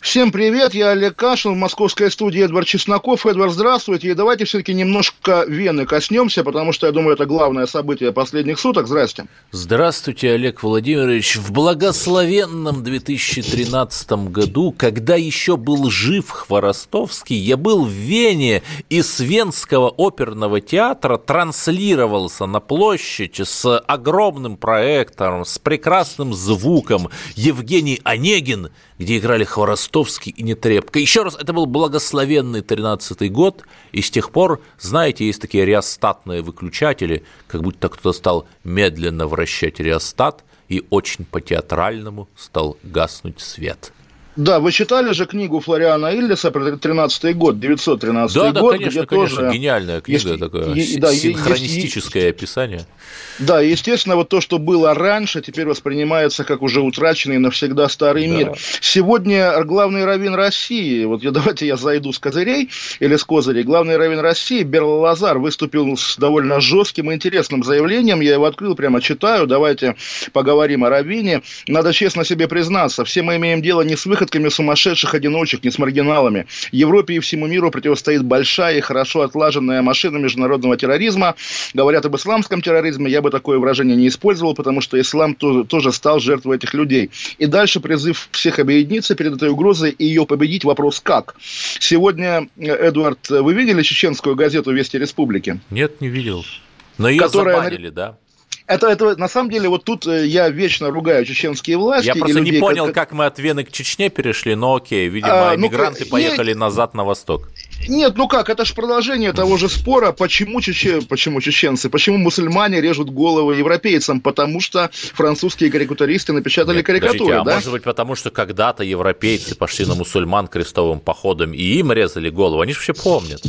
Всем привет, я Олег Кашин, в московской студии Эдвард Чесноков. Эдвард, здравствуйте. И давайте все-таки немножко Вены коснемся, потому что, я думаю, это главное событие последних суток. Здрасте. Здравствуйте, Олег Владимирович. В благословенном 2013 году, когда еще был жив Хворостовский, я был в Вене и с Венского оперного театра транслировался на площадь с огромным проектором, с прекрасным звуком Евгений Онегин, где играли Хворостовский и Нетребко. Еще раз, это был благословенный 13-й год, и с тех пор, знаете, есть такие реостатные выключатели, как будто кто-то стал медленно вращать реостат, и очень по-театральному стал гаснуть свет. Да, вы читали же книгу Флориана Иллиса про 13 год, 913 да, год, да, конечно, где конечно, тоже... гениальная книга есть, такая, е- да, синхронистическое есть, описание. Да, естественно, вот то, что было раньше, теперь воспринимается как уже утраченный навсегда старый да. мир. Сегодня главный раввин России, вот я, давайте я зайду с козырей или с козырей, главный раввин России Берл Лазар выступил с довольно жестким и интересным заявлением, я его открыл, прямо читаю, давайте поговорим о раввине. Надо честно себе признаться, все мы имеем дело не с выходками сумасшедших одиночек, не с маргиналами. Европе и всему миру противостоит большая и хорошо отлаженная машина международного терроризма. Говорят об исламском терроризме, я бы такое выражение не использовал, потому что ислам тоже, тоже стал жертвой этих людей. И дальше призыв всех объединиться перед этой угрозой и ее победить. Вопрос как? Сегодня, Эдуард, вы видели чеченскую газету «Вести Республики»? Нет, не видел. Но ее которая... забанили, да? Это, это, на самом деле, вот тут э, я вечно ругаю чеченские власти. Я просто людей, не понял, как... как мы от Вены к Чечне перешли, но окей, видимо, а, ну, мигранты поехали нет, назад на восток. Нет, ну как, это же продолжение того же спора, почему, чече... почему чеченцы, почему мусульмане режут головы европейцам, потому что французские карикатуристы напечатали нет, карикатуры, а да? может быть, потому что когда-то европейцы пошли на мусульман крестовым походом, и им резали голову, они же вообще помнят.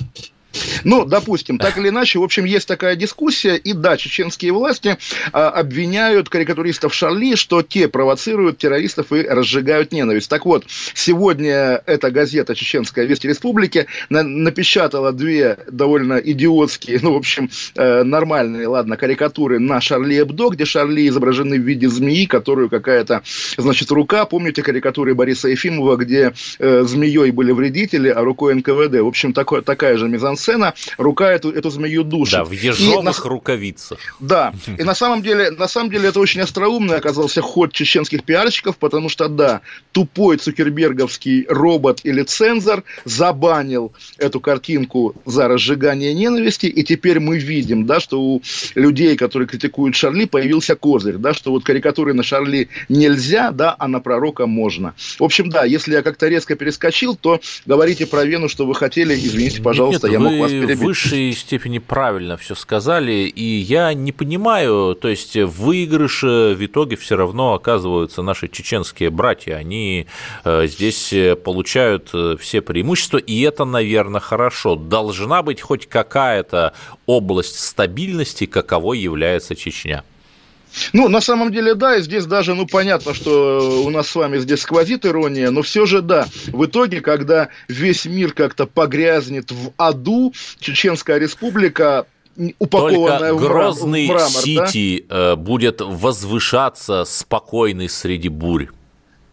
Ну, допустим, так или иначе, в общем, есть такая дискуссия, и да, чеченские власти а, обвиняют карикатуристов Шарли, что те провоцируют террористов и разжигают ненависть. Так вот, сегодня эта газета «Чеченская Весть Республики» на, напечатала две довольно идиотские, ну, в общем, э, нормальные, ладно, карикатуры на Шарли Эбдо, где Шарли изображены в виде змеи, которую какая-то, значит, рука, помните карикатуры Бориса Ефимова, где э, змеей были вредители, а рукой НКВД. В общем, такое, такая же мизансцена сцена, рука эту, эту змею душит. Да, в ежовых и, рукавицах. Да, и на самом деле, на самом деле это очень остроумный оказался ход чеченских пиарщиков, потому что, да, тупой цукерберговский робот или цензор забанил эту картинку за разжигание ненависти, и теперь мы видим, да, что у людей, которые критикуют Шарли, появился козырь, да, что вот карикатуры на Шарли нельзя, да, а на пророка можно. В общем, да, если я как-то резко перескочил, то говорите про Вену, что вы хотели, извините, пожалуйста, нет, я мог вас перебить. в высшей степени правильно все сказали, и я не понимаю, то есть в выигрыше в итоге все равно оказываются наши чеченские братья, они э, здесь получают э, все преимущества, и это, наверное, хорошо. Должна быть хоть какая-то область стабильности, каковой является Чечня. Ну, на самом деле, да, и здесь даже, ну, понятно, что у нас с вами здесь сквозит ирония, но все же, да, в итоге, когда весь мир как-то погрязнет в аду, Чеченская республика упакованная Только грозный в мрамор, Сити да? Э, будет возвышаться спокойный среди бурь.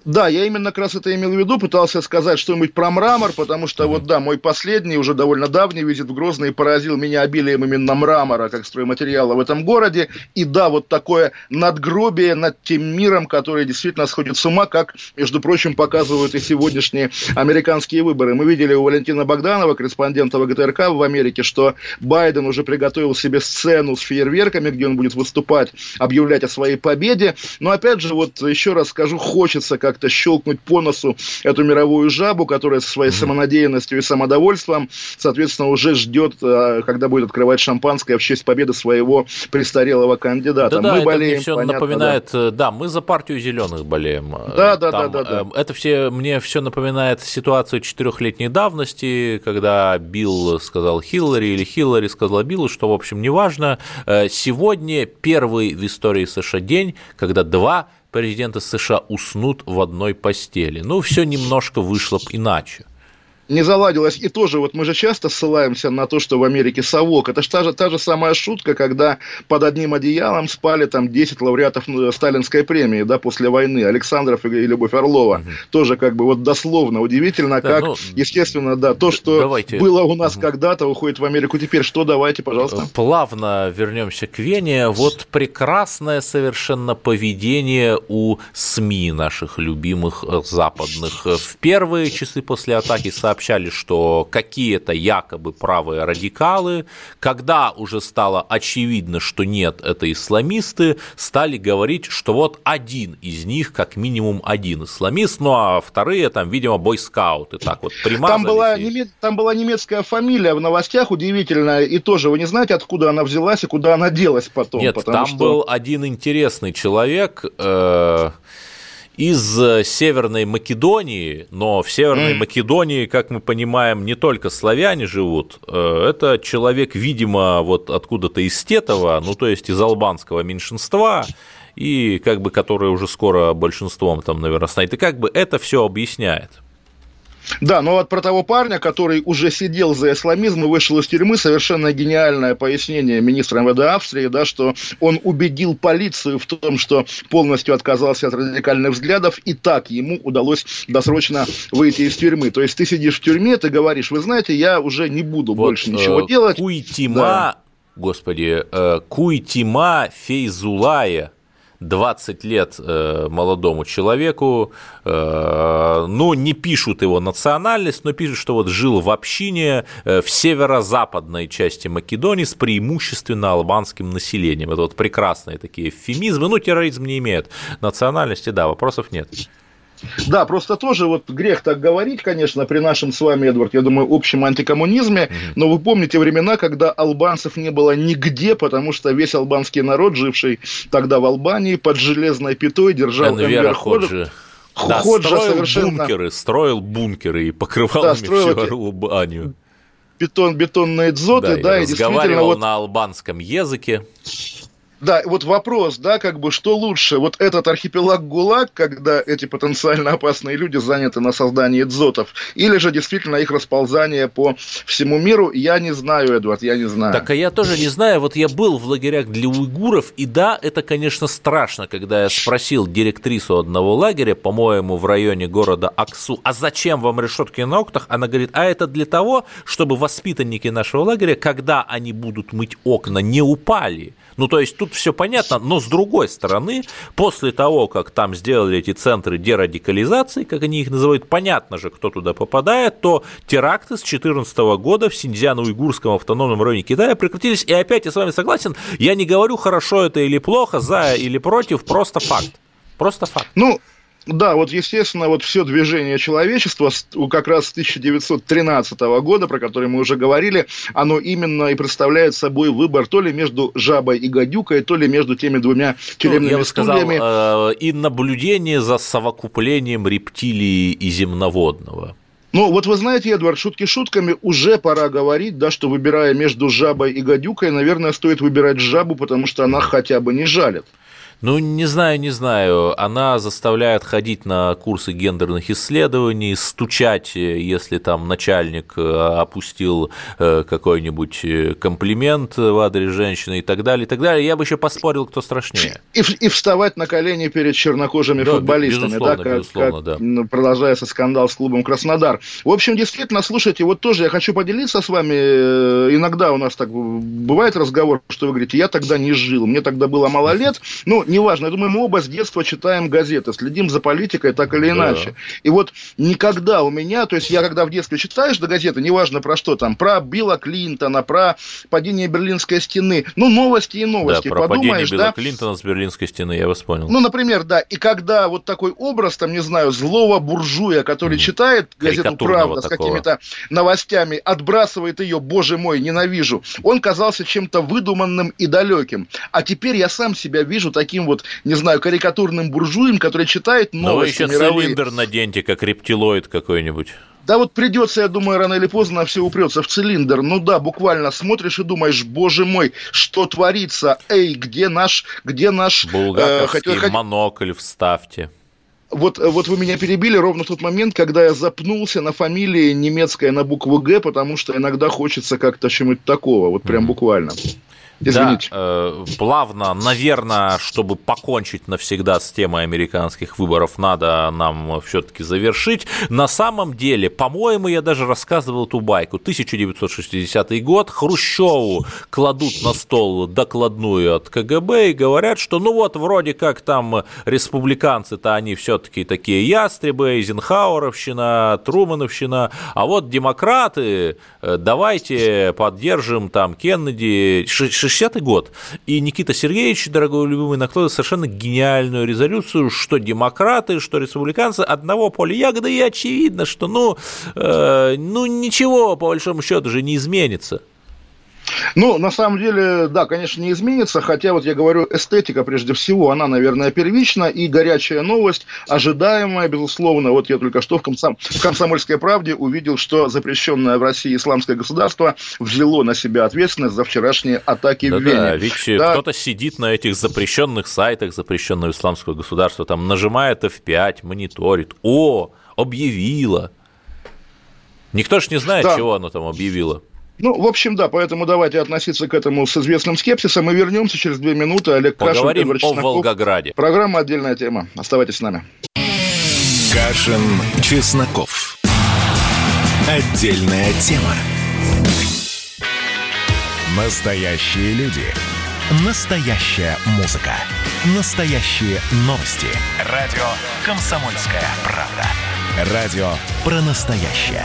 Да, я именно как раз это имел в виду, пытался сказать что-нибудь про мрамор, потому что вот да, мой последний, уже довольно давний визит в Грозный поразил меня обилием именно мрамора, как стройматериала в этом городе. И да, вот такое надгробие над тем миром, который действительно сходит с ума, как, между прочим, показывают и сегодняшние американские выборы. Мы видели у Валентина Богданова, корреспондента ВГТРК в Америке, что Байден уже приготовил себе сцену с фейерверками, где он будет выступать, объявлять о своей победе. Но опять же, вот еще раз скажу, хочется как как-то щелкнуть по носу эту мировую жабу, которая со своей самонадеянностью и самодовольством, соответственно, уже ждет, а, когда будет открывать шампанское в честь победы своего престарелого кандидата. Да, мы да, болеем, это мне все понятно, напоминает, да. Э, да, мы за партию зеленых болеем. Да, да, Там, да, да, да. Это все мне все напоминает ситуацию четырехлетней давности, когда Билл сказал Хиллари или Хиллари сказала Биллу, что, в общем, неважно. Э, сегодня первый в истории США день, когда два президента США уснут в одной постели. Ну, все немножко вышло иначе не заладилось. И тоже вот мы же часто ссылаемся на то, что в Америке совок. Это же та же, та же самая шутка, когда под одним одеялом спали там 10 лауреатов ну, Сталинской премии, да, после войны, Александров и Любовь Орлова. Угу. Тоже как бы вот дословно удивительно, да, как, ну, естественно, да, то, что давайте. было у нас угу. когда-то, уходит в Америку теперь. Что, давайте, пожалуйста. Плавно вернемся к Вене. Вот прекрасное совершенно поведение у СМИ наших любимых э, западных. В первые часы после атаки сообщили сообщали, что какие-то якобы правые радикалы, когда уже стало очевидно, что нет, это исламисты, стали говорить, что вот один из них, как минимум один исламист, ну а вторые там, видимо, бойскауты, так вот Там была, немец... там была немецкая фамилия в новостях удивительная, и тоже вы не знаете, откуда она взялась и куда она делась потом. Нет, там что... был один интересный человек, э из э, Северной Македонии, но в Северной mm. Македонии, как мы понимаем, не только славяне живут, э, это человек, видимо, вот откуда-то из Тетова, ну то есть из албанского меньшинства, и как бы которое уже скоро большинством там, наверное, станет. И как бы это все объясняет. Да, но вот про того парня, который уже сидел за исламизм и вышел из тюрьмы, совершенно гениальное пояснение министра МВД Австрии, да, что он убедил полицию в том, что полностью отказался от радикальных взглядов, и так ему удалось досрочно выйти из тюрьмы. То есть ты сидишь в тюрьме, ты говоришь, вы знаете, я уже не буду вот, больше ничего э, делать. Куйтима, да. господи, э, Куйтима Фейзулая, 20 лет э, молодому человеку, э, ну, не пишут его национальность, но пишут, что вот жил в общине э, в северо-западной части Македонии с преимущественно албанским населением. Это вот прекрасные такие эвфемизмы, ну, терроризм не имеет национальности, да, вопросов нет. Да, просто тоже вот грех так говорить, конечно, при нашем с вами, Эдвард, я думаю, общем антикоммунизме, но вы помните времена, когда албанцев не было нигде, потому что весь албанский народ, живший тогда в Албании, под железной пятой держал Энвер Ходжи. Да, Ходжа строил совершенно... бункеры, строил бункеры и покрывал да, строил всю Албанию. Бетон, бетонные дзоты, да, да и, и разговаривал вот... на албанском языке. Да, вот вопрос, да, как бы, что лучше, вот этот архипелаг ГУЛАГ, когда эти потенциально опасные люди заняты на создании дзотов, или же действительно их расползание по всему миру, я не знаю, Эдвард, я не знаю. Так, а я тоже не знаю, вот я был в лагерях для уйгуров, и да, это, конечно, страшно, когда я спросил директрису одного лагеря, по-моему, в районе города Аксу, а зачем вам решетки на окнах? Она говорит, а это для того, чтобы воспитанники нашего лагеря, когда они будут мыть окна, не упали. Ну, то есть тут все понятно, но с другой стороны, после того, как там сделали эти центры дерадикализации, как они их называют, понятно же, кто туда попадает, то теракты с 2014 года в Синьцзяно-Уйгурском автономном районе Китая прекратились. И опять я с вами согласен, я не говорю, хорошо это или плохо, за или против, просто факт. Просто факт. Ну, да, вот, естественно, вот все движение человечества как раз с 1913 года, про который мы уже говорили, оно именно и представляет собой выбор то ли между жабой и гадюкой, то ли между теми двумя тюремными ну, я бы сказал, э, и наблюдение за совокуплением рептилии и земноводного. Ну, вот вы знаете, Эдвард, шутки шутками, уже пора говорить, да, что выбирая между жабой и гадюкой, наверное, стоит выбирать жабу, потому что она хотя бы не жалит. Ну, не знаю, не знаю. Она заставляет ходить на курсы гендерных исследований, стучать, э, если там начальник э, опустил э, какой-нибудь комплимент в адрес женщины и так далее, и так далее. Я бы еще поспорил, кто страшнее. И, и вставать на колени перед чернокожими да, футболистами, да, как, как да. продолжается скандал с клубом Краснодар. В общем, действительно, слушайте, вот тоже я хочу поделиться с вами. Иногда у нас так бывает разговор, что вы говорите, я тогда не жил, мне тогда было мало лет. Ну, неважно, я думаю, мы оба с детства читаем газеты, следим за политикой так или иначе. Да. И вот никогда у меня, то есть я когда в детстве читаешь до газеты, неважно про что там, про Билла Клинтона, про падение Берлинской стены, ну, новости и новости. Да, про Подумаешь, падение Билла да? Клинтона с Берлинской стены, я вас понял. Ну, например, да, и когда вот такой образ, там, не знаю, злого буржуя, который mm. читает газету «Правда» с какими-то новостями, отбрасывает ее, боже мой, ненавижу, он казался чем-то выдуманным и далеким. А теперь я сам себя вижу таким вот, не знаю, карикатурным буржуем, который читает новости Но вы еще мировые. цилиндр наденьте, как рептилоид какой-нибудь. Да вот придется, я думаю, рано или поздно все упрется в цилиндр. Ну да, буквально смотришь и думаешь, боже мой, что творится? Эй, где наш, где наш... Булгаковский э, хотел, монокль вставьте. Вот, вот вы меня перебили ровно в тот момент, когда я запнулся на фамилии немецкая на букву Г, потому что иногда хочется как-то чему-то такого, вот прям mm-hmm. буквально. Извините. Да, э, плавно, наверное, чтобы покончить навсегда с темой американских выборов, надо нам все-таки завершить. На самом деле, по-моему, я даже рассказывал эту байку. 1960 год, Хрущеву кладут на стол докладную от КГБ и говорят, что ну вот, вроде как там республиканцы-то они все-таки такие ястребы, Эйзенхауэровщина, Трумановщина, а вот демократы, э, давайте поддержим там Кеннеди, 60-й год, и Никита Сергеевич, дорогой любимый, накладывает совершенно гениальную резолюцию, что демократы, что республиканцы одного поля ягоды, и очевидно, что, ну, э, ну ничего, по большому счету, же не изменится. Ну, на самом деле, да, конечно, не изменится, хотя вот я говорю, эстетика прежде всего, она, наверное, первична, и горячая новость, ожидаемая, безусловно, вот я только что в, комсом... в «Комсомольской правде» увидел, что запрещенное в России исламское государство взяло на себя ответственность за вчерашние атаки да, в Вене. Да, ведь да. кто-то сидит на этих запрещенных сайтах запрещенного исламского государства, там нажимает F5, мониторит, о, объявила. Никто ж не знает, да. чего оно там объявило. Ну, в общем, да, поэтому давайте относиться к этому с известным скепсисом. Мы вернемся через две минуты. Олег Поговорим Крашин, о Волгограде. Программа «Отдельная тема». Оставайтесь с нами. Кашин, Чесноков. Отдельная тема. Настоящие люди. Настоящая музыка. Настоящие новости. Радио «Комсомольская правда». Радио про настоящее.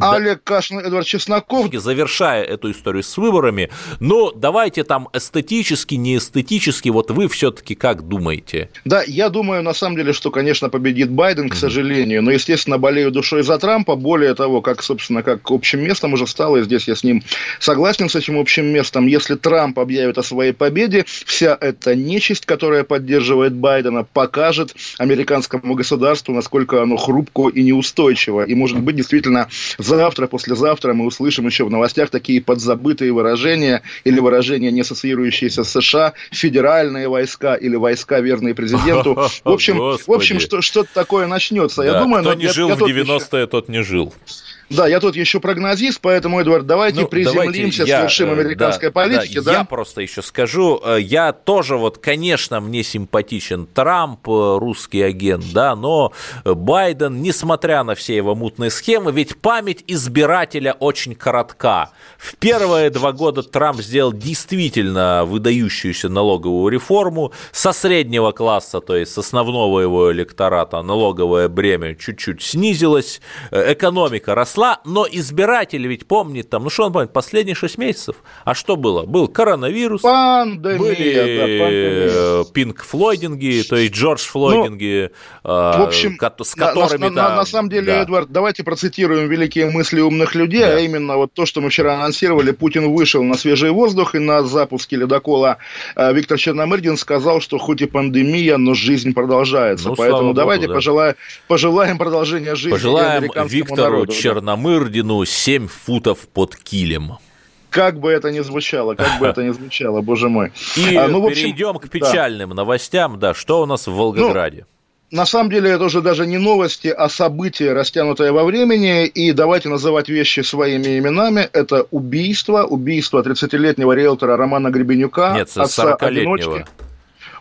Олег Кашин, Эдвард Чесноков. Завершая эту историю с выборами, но давайте там эстетически, не эстетически, вот вы все-таки как думаете? Да, я думаю, на самом деле, что, конечно, победит Байден, к сожалению, но, естественно, болею душой за Трампа, более того, как, собственно, как общим местом уже стало, и здесь я с ним согласен, с этим общим местом, если Трамп объявит о своей победе, вся эта нечисть, которая поддерживает Байдена, покажет американскому государству, насколько оно хрупко и неустойчиво, и, может быть, действительно, завтра, послезавтра мы услышим еще в новостях такие подзабытые выражения или выражения, не ассоциирующиеся с США, федеральные войска или войска, верные президенту. В общем, в общем что, что-то такое начнется. Да, я думаю, кто не я, жил я в 90-е, тот не жил. Да, я тут еще прогнозист, поэтому, Эдуард, давайте ну, приземлимся давайте я, с вершин э, американской да, политики. Да, да? Я просто еще скажу, э, я тоже вот, конечно, мне симпатичен Трамп, э, русский агент, да, но Байден, несмотря на все его мутные схемы, ведь память избирателя очень коротка. В первые два года Трамп сделал действительно выдающуюся налоговую реформу со среднего класса, то есть с основного его электората налоговое бремя чуть-чуть снизилось, экономика росла, росла, но избиратель ведь помнит там, ну что он помнит, последние 6 месяцев. А что было? Был коронавирус, пандемия, были да, пинг флойдинги, то есть Джордж флойдинги, ну, э, в общем, с которыми... На, на, на, на самом деле, да. Эдвард, давайте процитируем великие мысли умных людей, да. а именно вот то, что мы вчера анонсировали, Путин вышел на свежий воздух и на запуске ледокола э, Виктор Черномырдин сказал, что хоть и пандемия, но жизнь продолжается. Ну, Поэтому давайте Богу, да. пожелаем, пожелаем продолжения жизни Пожелаем Виктору народу, Черномырдину на Мырдину 7 футов под килем. Как бы это ни звучало, как бы это ни звучало, боже мой. И а, ну, общем, перейдем к печальным да. новостям. Да, что у нас в Волгограде? Ну, на самом деле это уже даже не новости, а события, растянутые во времени. И давайте называть вещи своими именами. Это убийство, убийство 30-летнего риэлтора Романа Гребенюка. Нет, 40-летнего.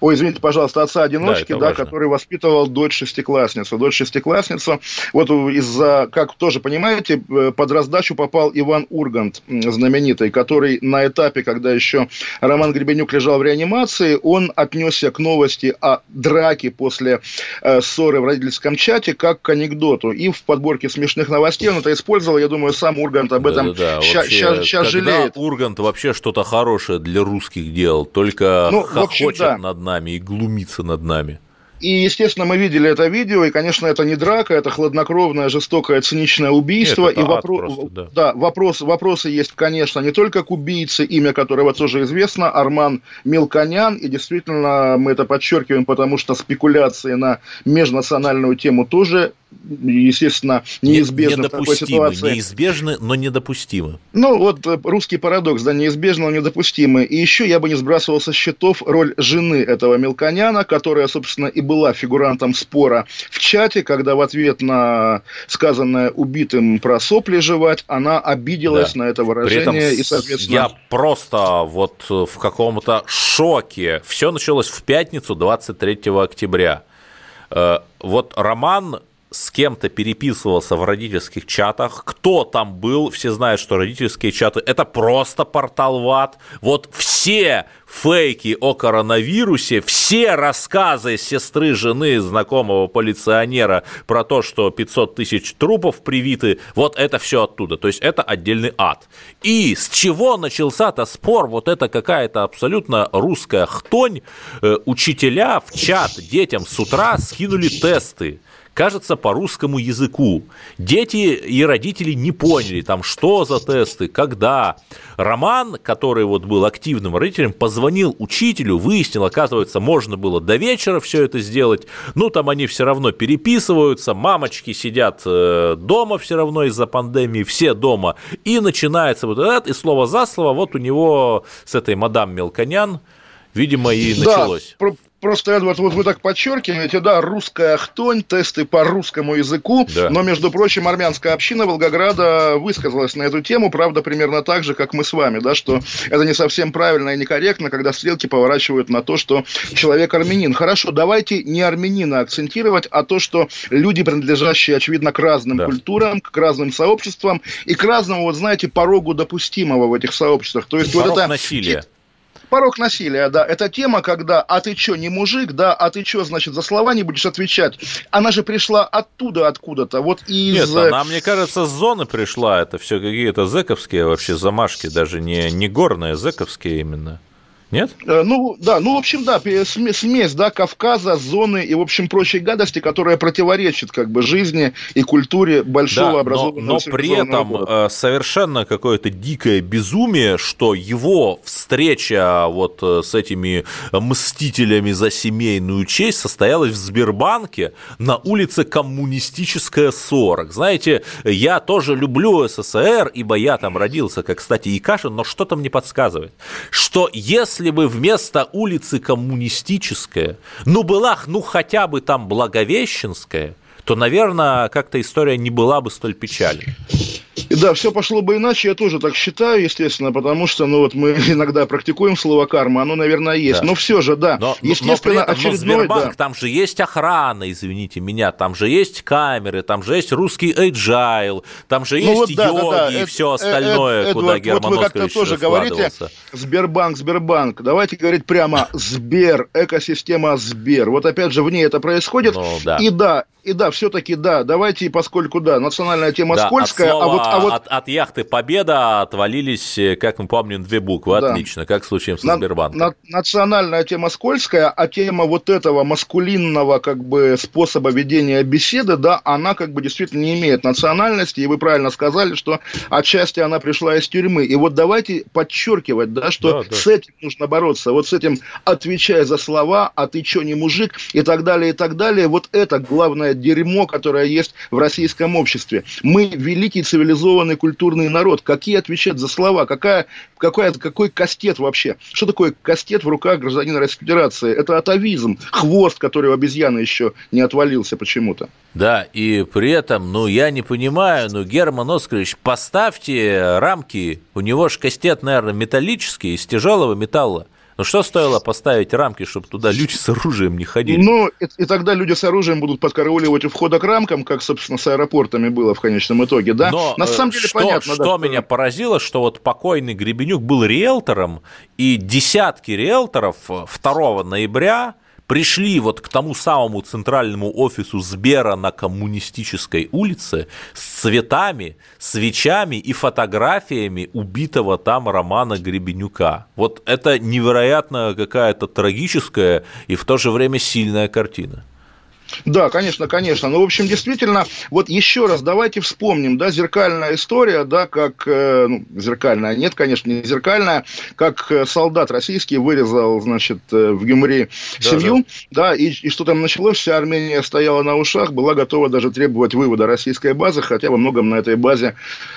Ой, извините, пожалуйста, отца-одиночки, да, да который воспитывал дочь шестиклассницу. Дочь шестиклассницу, вот из-за, как тоже понимаете, э, под раздачу попал Иван Ургант, знаменитый, который на этапе, когда еще Роман Гребенюк лежал в реанимации, он отнесся к новости о драке после э, ссоры в родительском чате как к анекдоту. И в подборке смешных новостей он это использовал. Я думаю, сам Ургант об этом да, ща, вообще, ща, жалеет. Ургант вообще что-то хорошее для русских делал, только ну, хохочет общем, да. над нами и глумится над нами. И, естественно, мы видели это видео, и, конечно, это не драка, это хладнокровное, жестокое, циничное убийство. Нет, и вопро... просто, да. Да, вопрос, вопросы есть, конечно, не только к убийце, имя которого тоже известно, Арман Мелконян, и действительно мы это подчеркиваем, потому что спекуляции на межнациональную тему тоже естественно, неизбежны в такой ситуации. Неизбежны, но недопустимы. Ну, вот э, русский парадокс, да, неизбежно, но недопустимы. И еще я бы не сбрасывал со счетов роль жены этого Мелконяна, которая, собственно, и была фигурантом спора в чате, когда в ответ на сказанное убитым про сопли жевать, она обиделась да. на это выражение. При этом и, соответственно... Я просто вот в каком-то шоке. Все началось в пятницу 23 октября. Э, вот Роман с кем-то переписывался в родительских чатах, кто там был, все знают, что родительские чаты – это просто портал ВАД. Вот все фейки о коронавирусе, все рассказы сестры жены знакомого полиционера про то, что 500 тысяч трупов привиты, вот это все оттуда. То есть это отдельный ад. И с чего начался-то спор? Вот это какая-то абсолютно русская хтонь. Э, учителя в чат детям с утра скинули тесты кажется, по русскому языку. Дети и родители не поняли, там, что за тесты, когда. Роман, который вот был активным родителем, позвонил учителю, выяснил, оказывается, можно было до вечера все это сделать. Ну, там они все равно переписываются, мамочки сидят э, дома все равно из-за пандемии, все дома. И начинается вот это, и слово за слово вот у него с этой мадам Мелконян, видимо, и началось. Да, Просто, Эдвард, вот вы так подчеркиваете, да, русская хтонь, тесты по русскому языку, да. но, между прочим, армянская община Волгограда высказалась на эту тему, правда, примерно так же, как мы с вами, да, что это не совсем правильно и некорректно, когда стрелки поворачивают на то, что человек армянин. Хорошо, давайте не армянина акцентировать, а то, что люди, принадлежащие, очевидно, к разным да. культурам, к разным сообществам и к разному, вот знаете, порогу допустимого в этих сообществах. То есть Порог вот это... насилия. Порог насилия, да. Это тема, когда «а ты чё, не мужик?», да, «а ты чё, значит, за слова не будешь отвечать?». Она же пришла оттуда, откуда-то, вот из... Нет, она, мне кажется, с зоны пришла, это все какие-то зэковские вообще замашки, даже не, не горные, зэковские именно. Нет? Э, ну, да, ну, в общем, да, смесь, да, Кавказа, зоны и, в общем, прочей гадости, которая противоречит, как бы, жизни и культуре большого да, образованного но, но при этом города. Э, совершенно какое-то дикое безумие, что его встреча вот э, с этими мстителями за семейную честь состоялась в Сбербанке на улице Коммунистическая 40. Знаете, я тоже люблю СССР, ибо я там родился, как, кстати, и Кашин, но что-то мне подсказывает, что если если бы вместо улицы Коммунистическая, ну, была, ну, хотя бы там Благовещенская, то, наверное, как-то история не была бы столь печальной. И да, все пошло бы иначе, я тоже так считаю, естественно, потому что, ну вот мы иногда практикуем слово карма, оно, наверное, есть. Да. Но все же, да, но, естественно, но, но этом, очередной, но Сбербанк, да. там же есть охрана, извините меня, там же есть камеры, там же есть русский agile, там же ну, есть вот, да, йоги да, да. и все остальное, это, куда это, Герман вот вы как-то тоже говорите, Сбербанк, Сбербанк, давайте говорить прямо Сбер, экосистема Сбер. Вот опять же в ней это происходит. Ну, да. И да, и да, все-таки да, давайте, поскольку да, национальная тема да, скользкая, а вот, а вот... От, от яхты Победа отвалились, э, как мы помним, две буквы, да. отлично, как в случае с Сбербанком. На, национальная тема скользкая, а тема вот этого маскулинного как бы способа ведения беседы, да, она как бы действительно не имеет национальности, и вы правильно сказали, что отчасти она пришла из тюрьмы. И вот давайте подчеркивать, да, что да, да. с этим нужно бороться, вот с этим отвечая за слова, а ты что, не мужик, и так далее, и так далее, вот это главное самое дерьмо, которое есть в российском обществе. Мы великий цивилизованный культурный народ. Какие отвечать за слова? Какая, какой, какой кастет вообще? Что такое кастет в руках гражданина Российской Федерации? Это атовизм, хвост, который у обезьяны еще не отвалился почему-то. Да, и при этом, ну, я не понимаю, ну, Герман Оскарович, поставьте рамки, у него же кастет, наверное, металлический, из тяжелого металла. Но что стоило поставить рамки, чтобы туда люди с оружием не ходили? Ну, и, и тогда люди с оружием будут подкарауливать у входа к рамкам, как, собственно, с аэропортами было в конечном итоге, да? Но, На самом деле что, понятно. Что да, меня поразило, что вот покойный Гребенюк был риэлтором, и десятки риэлторов 2 ноября пришли вот к тому самому центральному офису Сбера на Коммунистической улице с цветами, свечами и фотографиями убитого там Романа Гребенюка. Вот это невероятно какая-то трагическая и в то же время сильная картина. Да, конечно, конечно. Ну, в общем, действительно, вот еще раз давайте вспомним, да, зеркальная история, да, как, э, ну, зеркальная, нет, конечно, не зеркальная, как э, солдат российский вырезал, значит, э, в Гюмри семью, да, да и, и что там началось, вся Армения стояла на ушах, была готова даже требовать вывода российской базы, хотя во многом на этой базе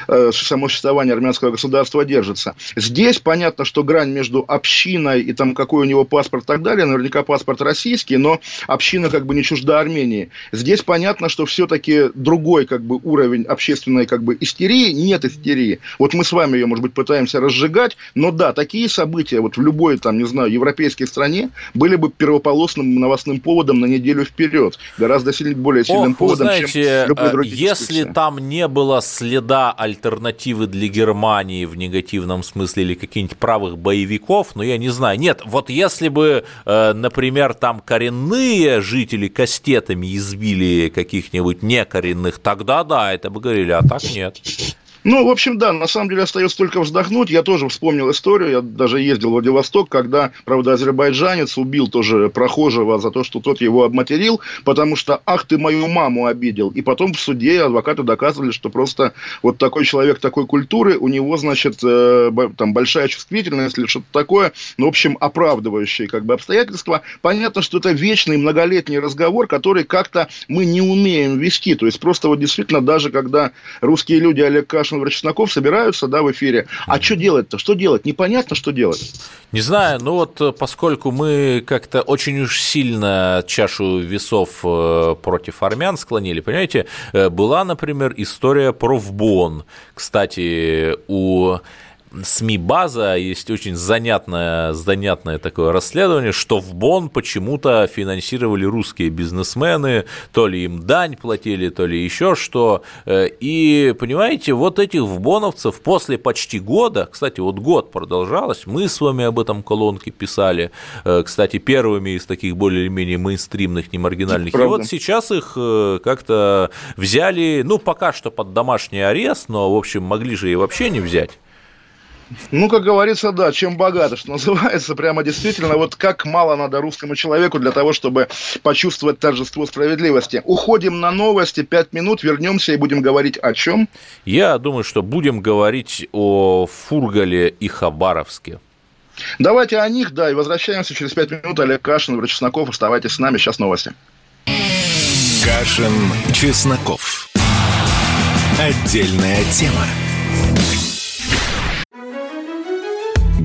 э, само существование армянского государства держится. Здесь понятно, что грань между общиной и там какой у него паспорт и так далее, наверняка паспорт российский, но община как бы не чужда Армении. Здесь понятно, что все-таки другой как бы уровень общественной как бы истерии, нет истерии. Вот мы с вами ее, может быть, пытаемся разжигать, но да, такие события вот в любой там, не знаю, европейской стране были бы первополосным новостным поводом на неделю вперед, гораздо сильнее, более сильным Ох, поводом, знаете, чем любой другой Если дискуссии. там не было следа альтернативы для Германии в негативном смысле или каких-нибудь правых боевиков, ну я не знаю. Нет, вот если бы, э, например, там коренные жители Костей ракетами избили каких-нибудь некоренных, тогда да, это бы говорили, а так нет. Ну, в общем, да, на самом деле остается только вздохнуть. Я тоже вспомнил историю, я даже ездил в Владивосток, когда, правда, азербайджанец убил тоже прохожего за то, что тот его обматерил, потому что, ах, ты мою маму обидел. И потом в суде адвокаты доказывали, что просто вот такой человек такой культуры, у него, значит, э, там большая чувствительность или что-то такое, ну, в общем, оправдывающие как бы обстоятельства. Понятно, что это вечный многолетний разговор, который как-то мы не умеем вести. То есть просто вот действительно даже когда русские люди Олег Каш Александр Чесноков собираются, да, в эфире. А что делать-то? Что делать? Непонятно, что делать. Не знаю, ну вот э, поскольку мы как-то очень уж сильно чашу весов э, против армян склонили, понимаете, э, была, например, история про ВБОН. Кстати, у СМИ-база, есть очень занятное, занятное такое расследование, что в Бон почему-то финансировали русские бизнесмены, то ли им дань платили, то ли еще что. Э, и, понимаете, вот этих вбоновцев после почти года, кстати, вот год продолжалось, мы с вами об этом колонке писали, э, кстати, первыми из таких более-менее мейнстримных, не маргинальных. И вот сейчас их э, как-то взяли, ну, пока что под домашний арест, но, в общем, могли же и вообще не взять. Ну, как говорится, да, чем богато, что называется, прямо действительно, вот как мало надо русскому человеку для того, чтобы почувствовать торжество справедливости. Уходим на новости, пять минут, вернемся и будем говорить о чем? Я думаю, что будем говорить о Фургале и Хабаровске. Давайте о них, да, и возвращаемся через пять минут. Олег Кашин, Врач Чесноков, оставайтесь с нами, сейчас новости. Кашин, Чесноков. Отдельная тема.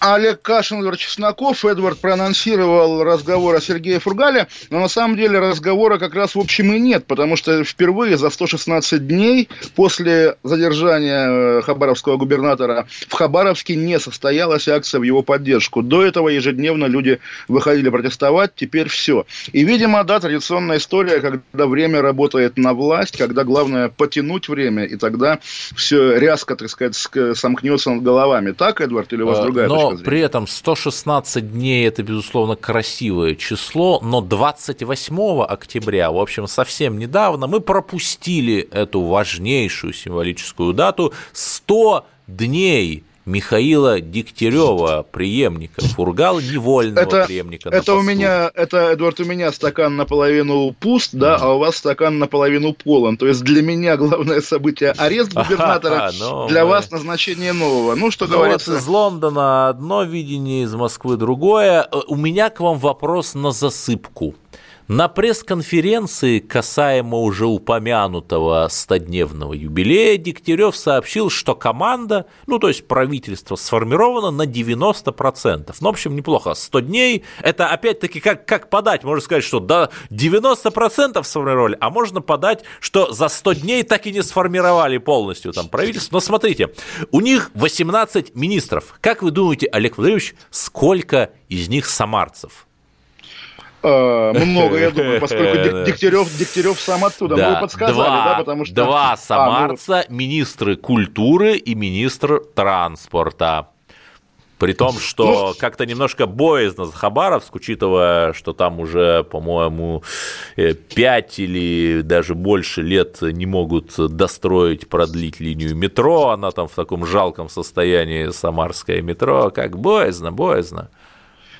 Олег Кашин, Эдвард Чесноков. Эдвард проанонсировал разговор о Сергее Фургале, но на самом деле разговора как раз в общем и нет, потому что впервые за 116 дней после задержания э, хабаровского губернатора в Хабаровске не состоялась акция в его поддержку. До этого ежедневно люди выходили протестовать, теперь все. И, видимо, да, традиционная история, когда время работает на власть, когда главное потянуть время, и тогда все рязко, так сказать, сомкнется над головами. Так, Эдвард, или у вас а, другая но зрения. при этом 116 дней это, безусловно, красивое число, но 28 октября, в общем, совсем недавно, мы пропустили эту важнейшую символическую дату 100 дней Михаила Дегтярева, преемника Фургала, невольного это, преемника. Это у меня, это, Эдуард, у меня стакан наполовину пуст, да, mm. а у вас стакан наполовину полон. То есть для меня главное событие арест губернатора, ну, для вас назначение нового. Ну, что ну, говорится... Из Лондона одно видение, из Москвы другое. Э, у меня к вам вопрос на засыпку. На пресс-конференции касаемо уже упомянутого стодневного юбилея Дегтярев сообщил, что команда, ну то есть правительство, сформировано на 90%. Ну, в общем, неплохо. 100 дней, это опять-таки как, как подать? Можно сказать, что до 90% сформировали, а можно подать, что за 100 дней так и не сформировали полностью там правительство. Но смотрите, у них 18 министров. Как вы думаете, Олег Владимирович, сколько из них самарцев? А, много, я думаю, поскольку Дегтярев, Дегтярев сам оттуда. Да, Мы подсказали, два, да, потому что... Два самарца, а, ну... министры культуры и министр транспорта. При том, что ну, как-то немножко боязно за Хабаровск, учитывая, что там уже, по-моему, 5 или даже больше лет не могут достроить, продлить линию метро, она там в таком жалком состоянии, самарское метро, как боязно, боязно.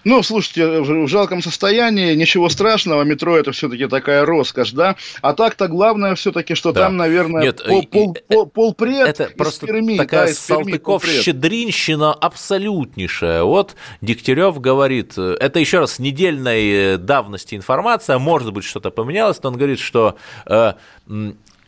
Ну, слушайте, в жалком состоянии, ничего страшного, метро это все-таки такая роскошь, да? А так-то главное все-таки, что да. там, наверное, Нет, пол, пол, пол, полпред Это просто Перми, такая да, Салтыков-щедринщина абсолютнейшая. Вот Дегтярев говорит, это еще раз недельной давности информация, может быть, что-то поменялось, но он говорит, что э,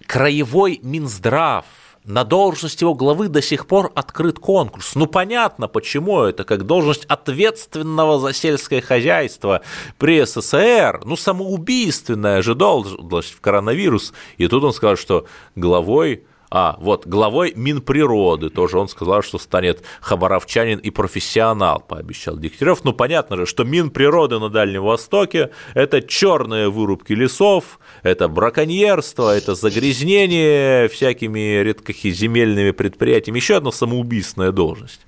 краевой Минздрав на должность его главы до сих пор открыт конкурс. Ну, понятно, почему это, как должность ответственного за сельское хозяйство при СССР. Ну, самоубийственная же должность в коронавирус. И тут он сказал, что главой а, вот, главой Минприроды тоже он сказал, что станет хабаровчанин и профессионал, пообещал Дегтярев. Ну, понятно же, что Минприроды на Дальнем Востоке – это черные вырубки лесов, это браконьерство, это загрязнение всякими редкохиземельными предприятиями. Еще одна самоубийственная должность.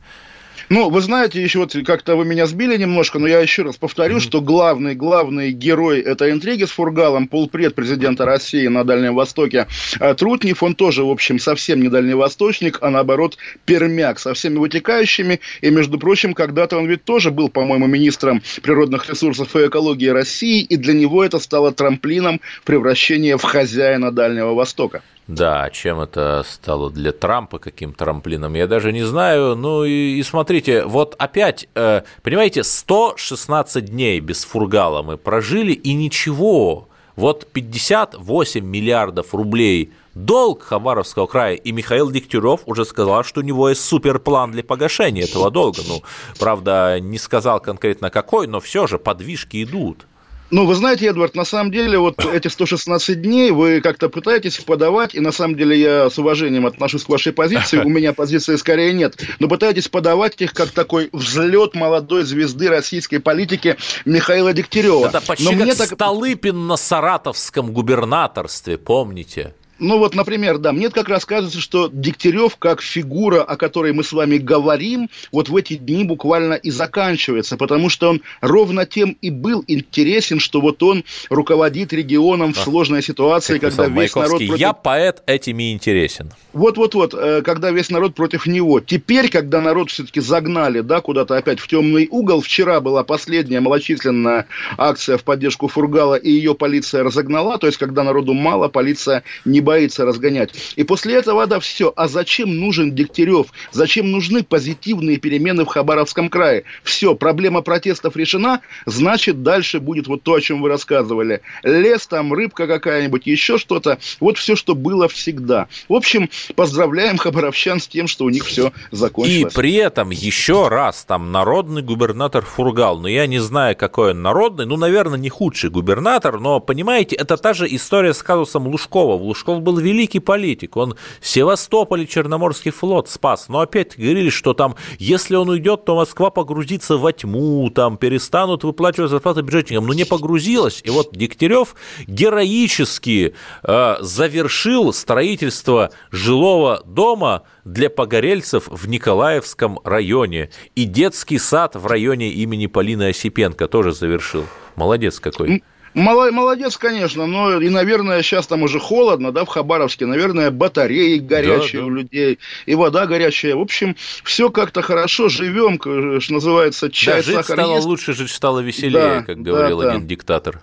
Ну, вы знаете, еще вот как-то вы меня сбили немножко, но я еще раз повторю, mm-hmm. что главный, главный герой этой интриги с Фургалом, полпред президента России на Дальнем Востоке, э, Трутнев, он тоже, в общем, совсем не дальневосточник, а наоборот пермяк, со всеми вытекающими, и, между прочим, когда-то он ведь тоже был, по-моему, министром природных ресурсов и экологии России, и для него это стало трамплином превращения в хозяина Дальнего Востока. Да, чем это стало для Трампа, каким трамплином, я даже не знаю. Ну и, и смотрите, вот опять, э, понимаете, 116 дней без фургала мы прожили, и ничего. Вот 58 миллиардов рублей долг Хабаровского края, и Михаил Дегтярев уже сказал, что у него есть суперплан для погашения этого долга. Ну, правда, не сказал конкретно какой, но все же подвижки идут. Ну, вы знаете, Эдвард, на самом деле, вот эти 116 дней вы как-то пытаетесь подавать, и на самом деле я с уважением отношусь к вашей позиции, у меня позиции скорее нет, но пытаетесь подавать их как такой взлет молодой звезды российской политики Михаила Дегтярева. Это почти но как мне так... Столыпин на саратовском губернаторстве, помните? Ну вот, например, да, мне как раз кажется, что Дегтярев как фигура, о которой мы с вами говорим, вот в эти дни буквально и заканчивается, потому что он ровно тем и был интересен, что вот он руководит регионом в сложной ситуации, когда весь народ против... Я поэт этими интересен. Вот-вот-вот, э, когда весь народ против него. Теперь, когда народ все-таки загнали, да, куда-то опять в темный угол, вчера была последняя малочисленная акция в поддержку Фургала, и ее полиция разогнала, то есть, когда народу мало, полиция не боится боится разгонять. И после этого, да, все. А зачем нужен Дегтярев? Зачем нужны позитивные перемены в Хабаровском крае? Все, проблема протестов решена, значит, дальше будет вот то, о чем вы рассказывали. Лес там, рыбка какая-нибудь, еще что-то. Вот все, что было всегда. В общем, поздравляем хабаровчан с тем, что у них все закончилось. И при этом еще раз, там, народный губернатор Фургал, но я не знаю, какой он народный, ну, наверное, не худший губернатор, но, понимаете, это та же история с казусом Лужкова. В Был великий политик, он Севастополь и Черноморский флот спас, но опять говорили, что там, если он уйдет, то Москва погрузится во тьму, там перестанут выплачивать зарплаты бюджетникам, но не погрузилась, и вот Дегтярев героически э, завершил строительство жилого дома для погорельцев в Николаевском районе, и детский сад в районе имени Полины Осипенко тоже завершил. Молодец какой. Молодец, конечно, но и, наверное, сейчас там уже холодно, да, в Хабаровске, наверное, батареи горячие да, да. у людей, и вода горячая. В общем, все как-то хорошо, живем, что называется, чай, да, жить стало есть. лучше, жить стало веселее, да, как говорил да, один диктатор.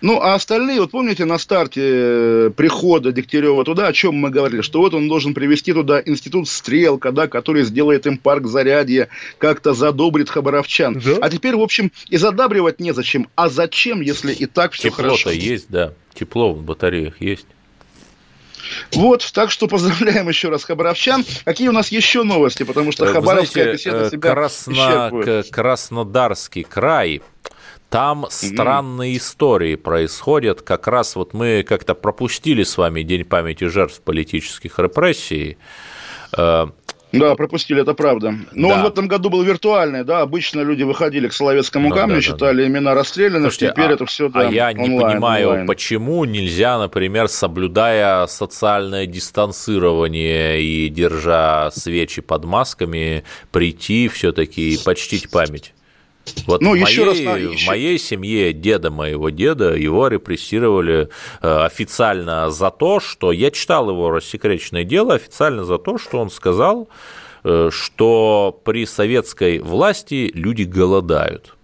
Ну, а остальные, вот помните, на старте э, прихода Дегтярева туда, о чем мы говорили, что вот он должен привести туда институт Стрелка, да, который сделает им парк Зарядье, как-то задобрит хабаровчан. Да? А теперь, в общем, и задабривать незачем. А зачем, если и так все Тепло-то хорошо? есть, да. Тепло в батареях есть. Вот, так что поздравляем еще раз хабаровчан. Какие у нас еще новости? Потому что Хабаровская знаете, беседа себя Красно... Краснодарский край там странные истории происходят. Как раз вот мы как-то пропустили с вами День памяти жертв политических репрессий. Э, да, пропустили, это правда. Но да. он в этом году был виртуальный, да, обычно люди выходили к Соловецкому ну, камню, да, читали да. имена расстрелянных, Слушайте, теперь а, это все да, А я онлайн, не понимаю, онлайн. почему нельзя, например, соблюдая социальное дистанцирование и держа свечи под масками, прийти все-таки и почтить память? Вот ну, в, еще моей, раз, еще... в моей семье деда моего деда его репрессировали э, официально за то, что я читал его рассекреченное дело официально за то, что он сказал, э, что при советской власти люди голодают.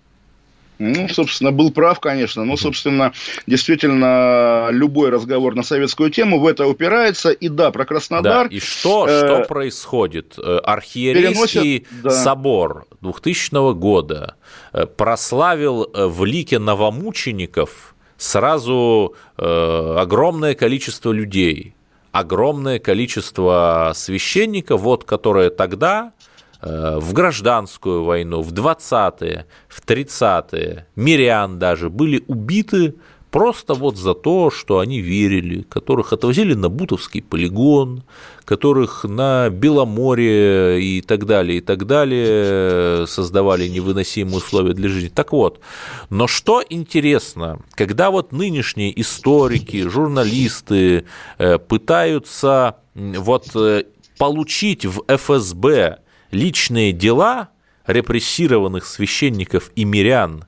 Ну, собственно, был прав, конечно. Но, собственно, действительно, любой разговор на советскую тему в это упирается. И да, про Краснодар... Да, и что, э, что происходит? Э, архиерейский переносят, да. собор 2000 года э, прославил э, в лике новомучеников сразу огромное количество людей, огромное количество священников, вот, которые тогда Э, в гражданскую войну, в 20-е, в 30-е, мирян даже, были убиты просто вот за то, что они верили, которых отвозили на Бутовский полигон, которых на Беломоре и так далее, и так далее создавали невыносимые условия для жизни. Так вот, но что интересно, когда вот нынешние историки, журналисты э, пытаются вот э, получить в ФСБ личные дела репрессированных священников и мирян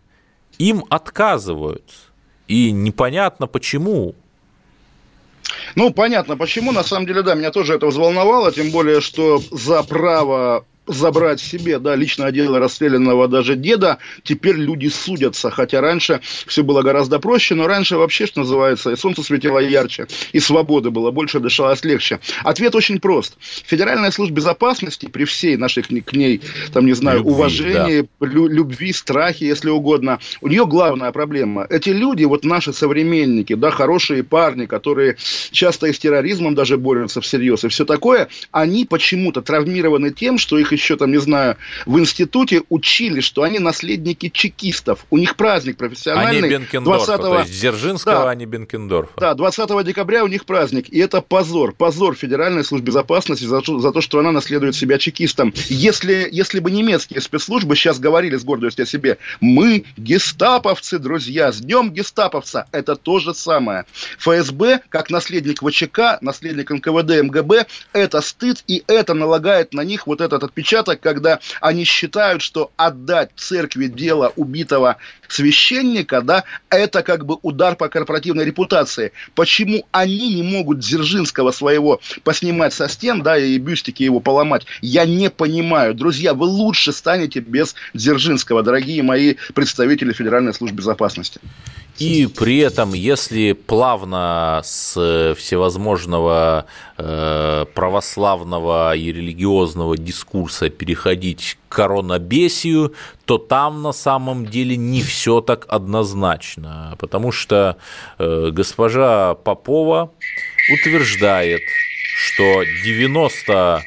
им отказывают. И непонятно почему. Ну, понятно почему. На самом деле, да, меня тоже это взволновало, тем более, что за право забрать себе, да, личное дело расстрелянного даже деда, теперь люди судятся, хотя раньше все было гораздо проще, но раньше вообще, что называется, и солнце светило ярче, и свободы было больше, дышалось легче. Ответ очень прост. Федеральная служба безопасности при всей нашей к ней, там, не знаю, любви, уважении, да. любви, страхе, если угодно, у нее главная проблема. Эти люди, вот наши современники, да, хорошие парни, которые часто и с терроризмом даже борются всерьез и все такое, они почему-то травмированы тем, что их еще там, не знаю, в институте учили, что они наследники чекистов. У них праздник профессиональный. Они Бенкендорфа, 20 то есть Дзержинского, да, а не Бенкендорфа. Да, 20 декабря у них праздник. И это позор. Позор Федеральной службе безопасности за, за то, что она наследует себя чекистом. Если, если бы немецкие спецслужбы сейчас говорили с гордостью о себе, мы гестаповцы, друзья, с днем гестаповца, это то же самое. ФСБ, как наследник ВЧК, наследник НКВД, МГБ, это стыд, и это налагает на них вот этот отпечаток отпечаток, когда они считают, что отдать церкви дело убитого священника, да, это как бы удар по корпоративной репутации. Почему они не могут Дзержинского своего поснимать со стен, да, и бюстики его поломать, я не понимаю. Друзья, вы лучше станете без Дзержинского, дорогие мои представители Федеральной службы безопасности. И при этом, если плавно с всевозможного э, православного и религиозного дискурса переходить коронабесию, то там на самом деле не все так однозначно, потому что э, госпожа Попова утверждает, что 90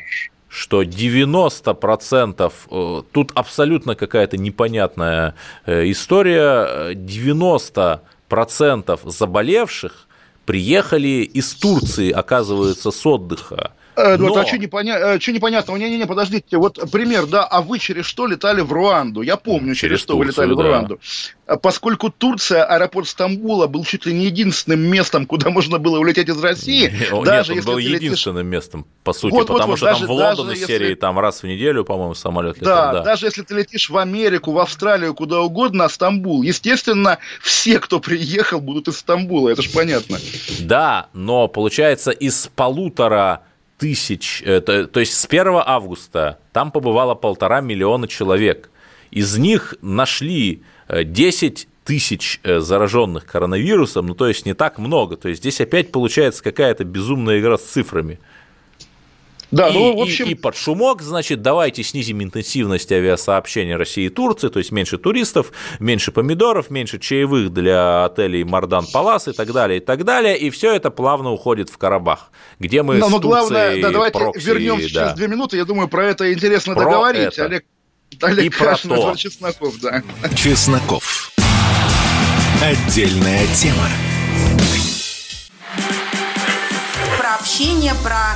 что 90%, э, тут абсолютно какая-то непонятная э, история, 90% заболевших приехали из Турции, оказывается, с отдыха. Э, Но... Вот, а что непоня... Э, непонятного? Не-не-не, подождите. Вот пример, да, а вы через что летали в Руанду? Я помню, через, через что Турцию, вы летали да. в Руанду. А поскольку Турция, аэропорт Стамбула был чуть ли не единственным местом, куда можно было улететь из России. Нет, даже нет он был летишь... единственным местом, по сути, вот, потому вот, что даже, там в Лондон из серии там раз в неделю, по-моему, самолет летал. Да, да, даже если ты летишь в Америку, в Австралию, куда угодно, а Стамбул, естественно, все, кто приехал, будут из Стамбула, это же понятно. Да, но получается из полутора тысяч, э, то, то есть с 1 августа там побывало полтора миллиона человек. Из них нашли 10 э, тысяч э, зараженных коронавирусом, ну то есть не так много. То есть здесь опять получается какая-то безумная игра с цифрами. Да, и, ну, в общем... и, и под шумок, значит, давайте снизим интенсивность авиасообщения России и Турции, то есть меньше туристов, меньше помидоров, меньше чаевых для отелей Мардан Палас и так далее, и так далее, и все это плавно уходит в Карабах, где мы но, с но главное, да, давайте прокси, вернемся да. через две минуты, я думаю, про это интересно про договорить, это. Олег. Олег и Кашин, про то. Чесноков, да. Чесноков. Отдельная тема общение, про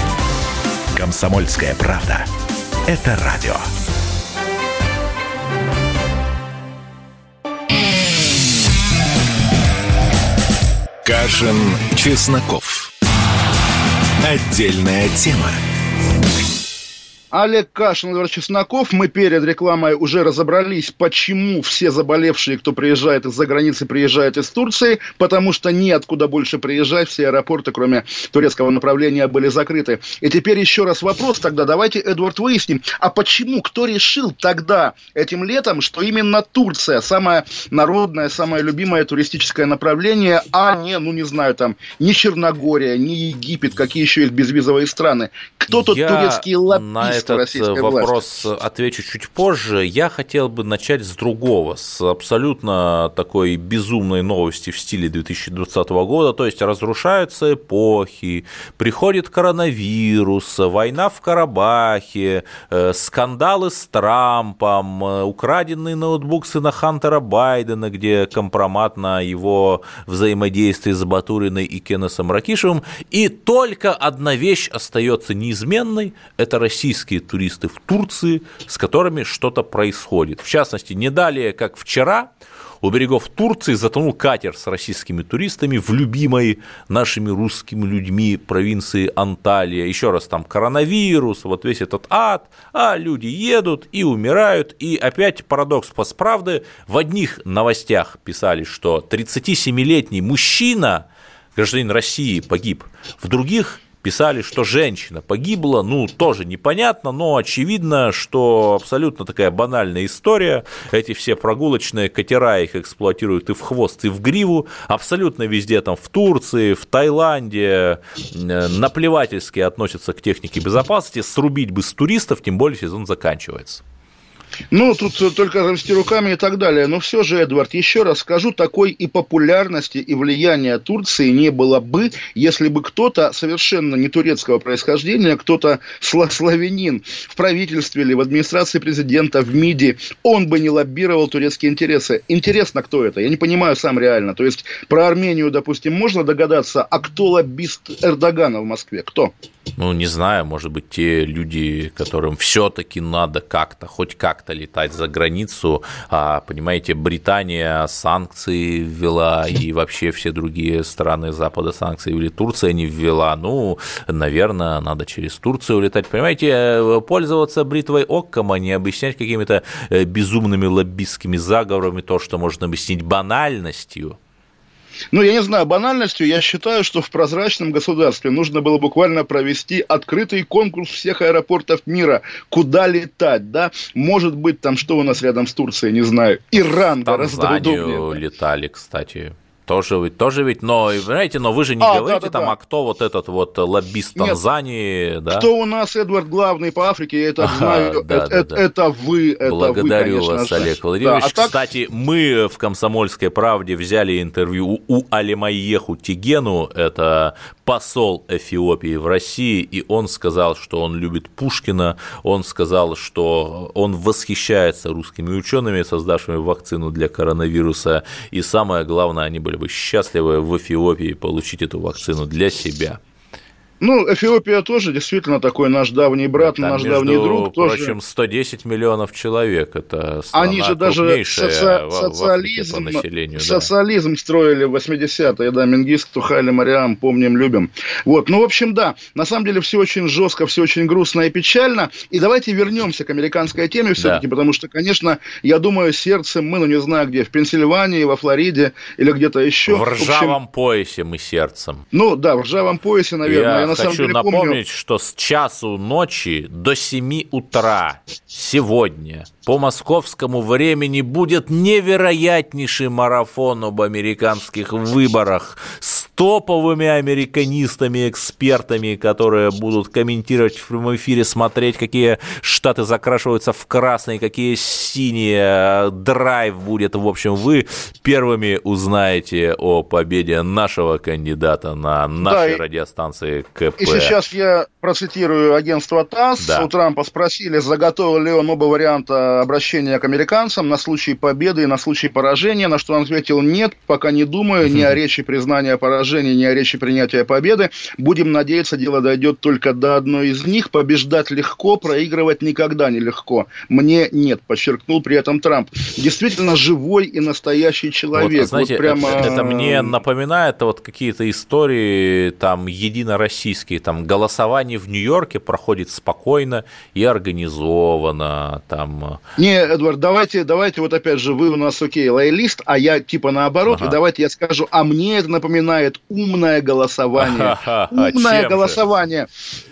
Комсомольская правда. Это радио. Кашин, Чесноков. Отдельная тема. Олег Кашин, Владимир Чесноков. Мы перед рекламой уже разобрались, почему все заболевшие, кто приезжает из-за границы, приезжают из Турции, потому что неоткуда больше приезжать, все аэропорты, кроме турецкого направления, были закрыты. И теперь еще раз вопрос тогда, давайте, Эдвард, выясним, а почему, кто решил тогда, этим летом, что именно Турция самое народное, самое любимое туристическое направление, а не, ну не знаю, там, не Черногория, не Египет, какие еще есть безвизовые страны. Кто Я турецкий лоббист? Этот вопрос власть. отвечу чуть позже. Я хотел бы начать с другого, с абсолютно такой безумной новости в стиле 2020 года, то есть разрушаются эпохи, приходит коронавирус, война в Карабахе, э, скандалы с Трампом, э, украденный ноутбук сына Хантера Байдена, где компромат на его взаимодействие с Батуриной и Кеннесом Ракишевым, и только одна вещь остается неизменной – это российский российские туристы в Турции, с которыми что-то происходит. В частности, не далее, как вчера, у берегов Турции затонул катер с российскими туристами в любимой нашими русскими людьми провинции Анталия. Еще раз там коронавирус, вот весь этот ад, а люди едут и умирают. И опять парадокс постправды. В одних новостях писали, что 37-летний мужчина, гражданин России, погиб. В других писали, что женщина погибла, ну, тоже непонятно, но очевидно, что абсолютно такая банальная история. Эти все прогулочные катера их эксплуатируют и в хвост, и в гриву, абсолютно везде, там, в Турции, в Таиланде, э, наплевательски относятся к технике безопасности, срубить бы с туристов, тем более сезон заканчивается. Ну, тут только развести руками и так далее. Но все же, Эдвард, еще раз скажу, такой и популярности, и влияния Турции не было бы, если бы кто-то совершенно не турецкого происхождения, кто-то славянин в правительстве или в администрации президента, в МИДе, он бы не лоббировал турецкие интересы. Интересно, кто это? Я не понимаю сам реально. То есть про Армению, допустим, можно догадаться, а кто лоббист Эрдогана в Москве? Кто? Ну, не знаю, может быть, те люди, которым все-таки надо как-то, хоть как-то летать за границу, а, понимаете, Британия санкции ввела, и вообще все другие страны Запада санкции ввели, Турция не ввела, ну, наверное, надо через Турцию летать, понимаете, пользоваться бритвой Оккома, не объяснять какими-то э, безумными лоббистскими заговорами то, что можно объяснить банальностью, ну, я не знаю, банальностью я считаю, что в прозрачном государстве нужно было буквально провести открытый конкурс всех аэропортов мира, куда летать, да? Может быть, там что у нас рядом с Турцией, не знаю, Иран гораздо удобнее. летали, кстати тоже ведь, тоже ведь, но, знаете, но вы же не а, говорите да, да, там, да. а кто вот этот вот лоббист Нет, Танзании, да? Кто у нас Эдвард главный по Африке, я это знаю, да, это, да, это, да. это вы, это Благодарю вы, вас, Олег Владимирович. Да, а так... Кстати, мы в «Комсомольской правде» взяли интервью у Алимайеху Тигену, это посол Эфиопии в России, и он сказал, что он любит Пушкина, он сказал, что он восхищается русскими учеными, создавшими вакцину для коронавируса, и самое главное, они были бы счастливы в Эфиопии получить эту вакцину для себя. Ну, Эфиопия тоже действительно такой наш давний брат, Там, наш давний друг. Тоже. 110 миллионов человек. Это страна Они же даже соци... в, социализм, в по населению. Социализм да. строили в 80-е, да, Мингисту, Хайли Мариам, помним, любим. Вот, ну, в общем, да, на самом деле все очень жестко, все очень грустно и печально. И давайте вернемся к американской теме все-таки, да. потому что, конечно, я думаю, сердцем мы, ну, не знаю где, в Пенсильвании, во Флориде или где-то еще. В ржавом в общем... поясе мы сердцем. Ну, да, в ржавом поясе, наверное. Я на хочу деле напомнить, помню... что с часу ночи до 7 утра сегодня по московскому времени будет невероятнейший марафон об американских выборах с топовыми американистами, экспертами, которые будут комментировать в прямом эфире, смотреть, какие штаты закрашиваются в красный, какие синие, драйв будет. В общем, вы первыми узнаете о победе нашего кандидата на нашей да, радиостанции КП. И сейчас я процитирую агентство ТАСС. Да. У Трампа спросили, заготовил ли он оба варианта обращения к американцам на случай победы и на случай поражения, на что он ответил нет, пока не думаю ни о речи признания поражения, ни о речи принятия победы. Будем надеяться, дело дойдет только до одной из них. Побеждать легко, проигрывать никогда нелегко. Мне нет, подчеркнул при этом Трамп. Действительно живой и настоящий человек. Вот, знаете, вот прямо... это, это мне напоминает вот какие-то истории там единороссийские, там голосование в Нью-Йорке проходит спокойно и организованно. Там... Э, Не, Эдвард, давайте, давайте вот опять же, вы у нас, окей, лоялист, а я типа наоборот, ага. и давайте я скажу, а мне это напоминает умное голосование. Умное голосование.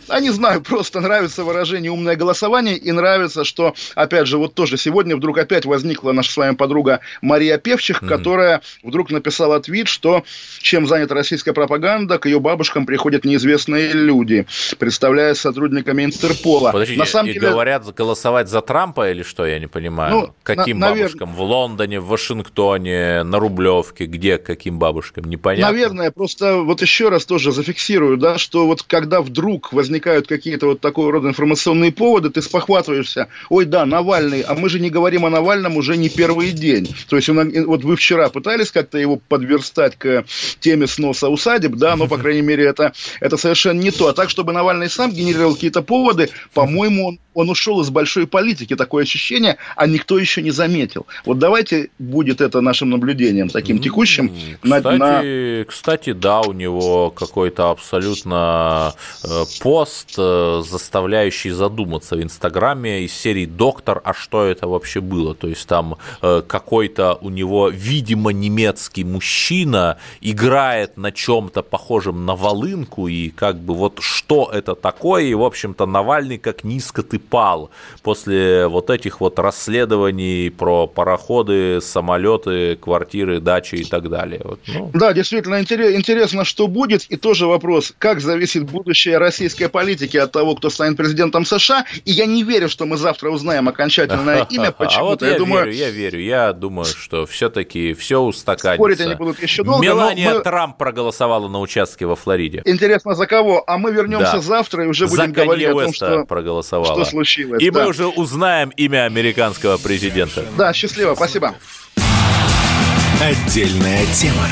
А не знаю, просто нравится выражение «умное голосование» и нравится, что, опять же, вот тоже сегодня вдруг опять возникла наша с вами подруга Мария Певчих, mm-hmm. которая вдруг написала твит, что чем занята российская пропаганда, к ее бабушкам приходят неизвестные люди, представляя сотрудниками Интерпола. Подождите, на самом и деле... говорят голосовать за Трампа или что, я не понимаю? Ну, каким на, бабушкам? В Лондоне, в Вашингтоне, на Рублевке, где каким бабушкам? Непонятно. Наверное, просто вот еще раз тоже зафиксирую, да, что вот когда вдруг возник возникают какие-то вот такого рода информационные поводы, ты спохватываешься, ой, да, Навальный, а мы же не говорим о Навальном уже не первый день. То есть, он, вот вы вчера пытались как-то его подверстать к теме сноса усадеб, да, но, по крайней мере, это, это совершенно не то. А так, чтобы Навальный сам генерировал какие-то поводы, по-моему, он он ушел из большой политики, такое ощущение, а никто еще не заметил. Вот давайте будет это нашим наблюдением, таким текущим. Кстати, на... кстати да, у него какой-то абсолютно э, пост, э, заставляющий задуматься в Инстаграме из серии «Доктор, а что это вообще было?» То есть там э, какой-то у него, видимо, немецкий мужчина играет на чем-то похожем на волынку, и как бы вот что это такое, и, в общем-то, Навальный как низко ты пал после вот этих вот расследований про пароходы, самолеты, квартиры, дачи и так далее. Вот, ну. Да, действительно интересно, что будет. И тоже вопрос, как зависит будущее российской политики от того, кто станет президентом США. И я не верю, что мы завтра узнаем окончательное имя. Почему-то. А вот я, я думаю... верю, я верю. Я думаю, что все-таки все устаканится. Спорить они будут еще долго. Мелания мы... Трамп проголосовала на участке во Флориде. Интересно, за кого? А мы вернемся да. завтра и уже будем за говорить о том, что, проголосовала. что случилось. И да. мы уже узнаем имя американского президента. Да, счастливо, спасибо. Отдельная тема.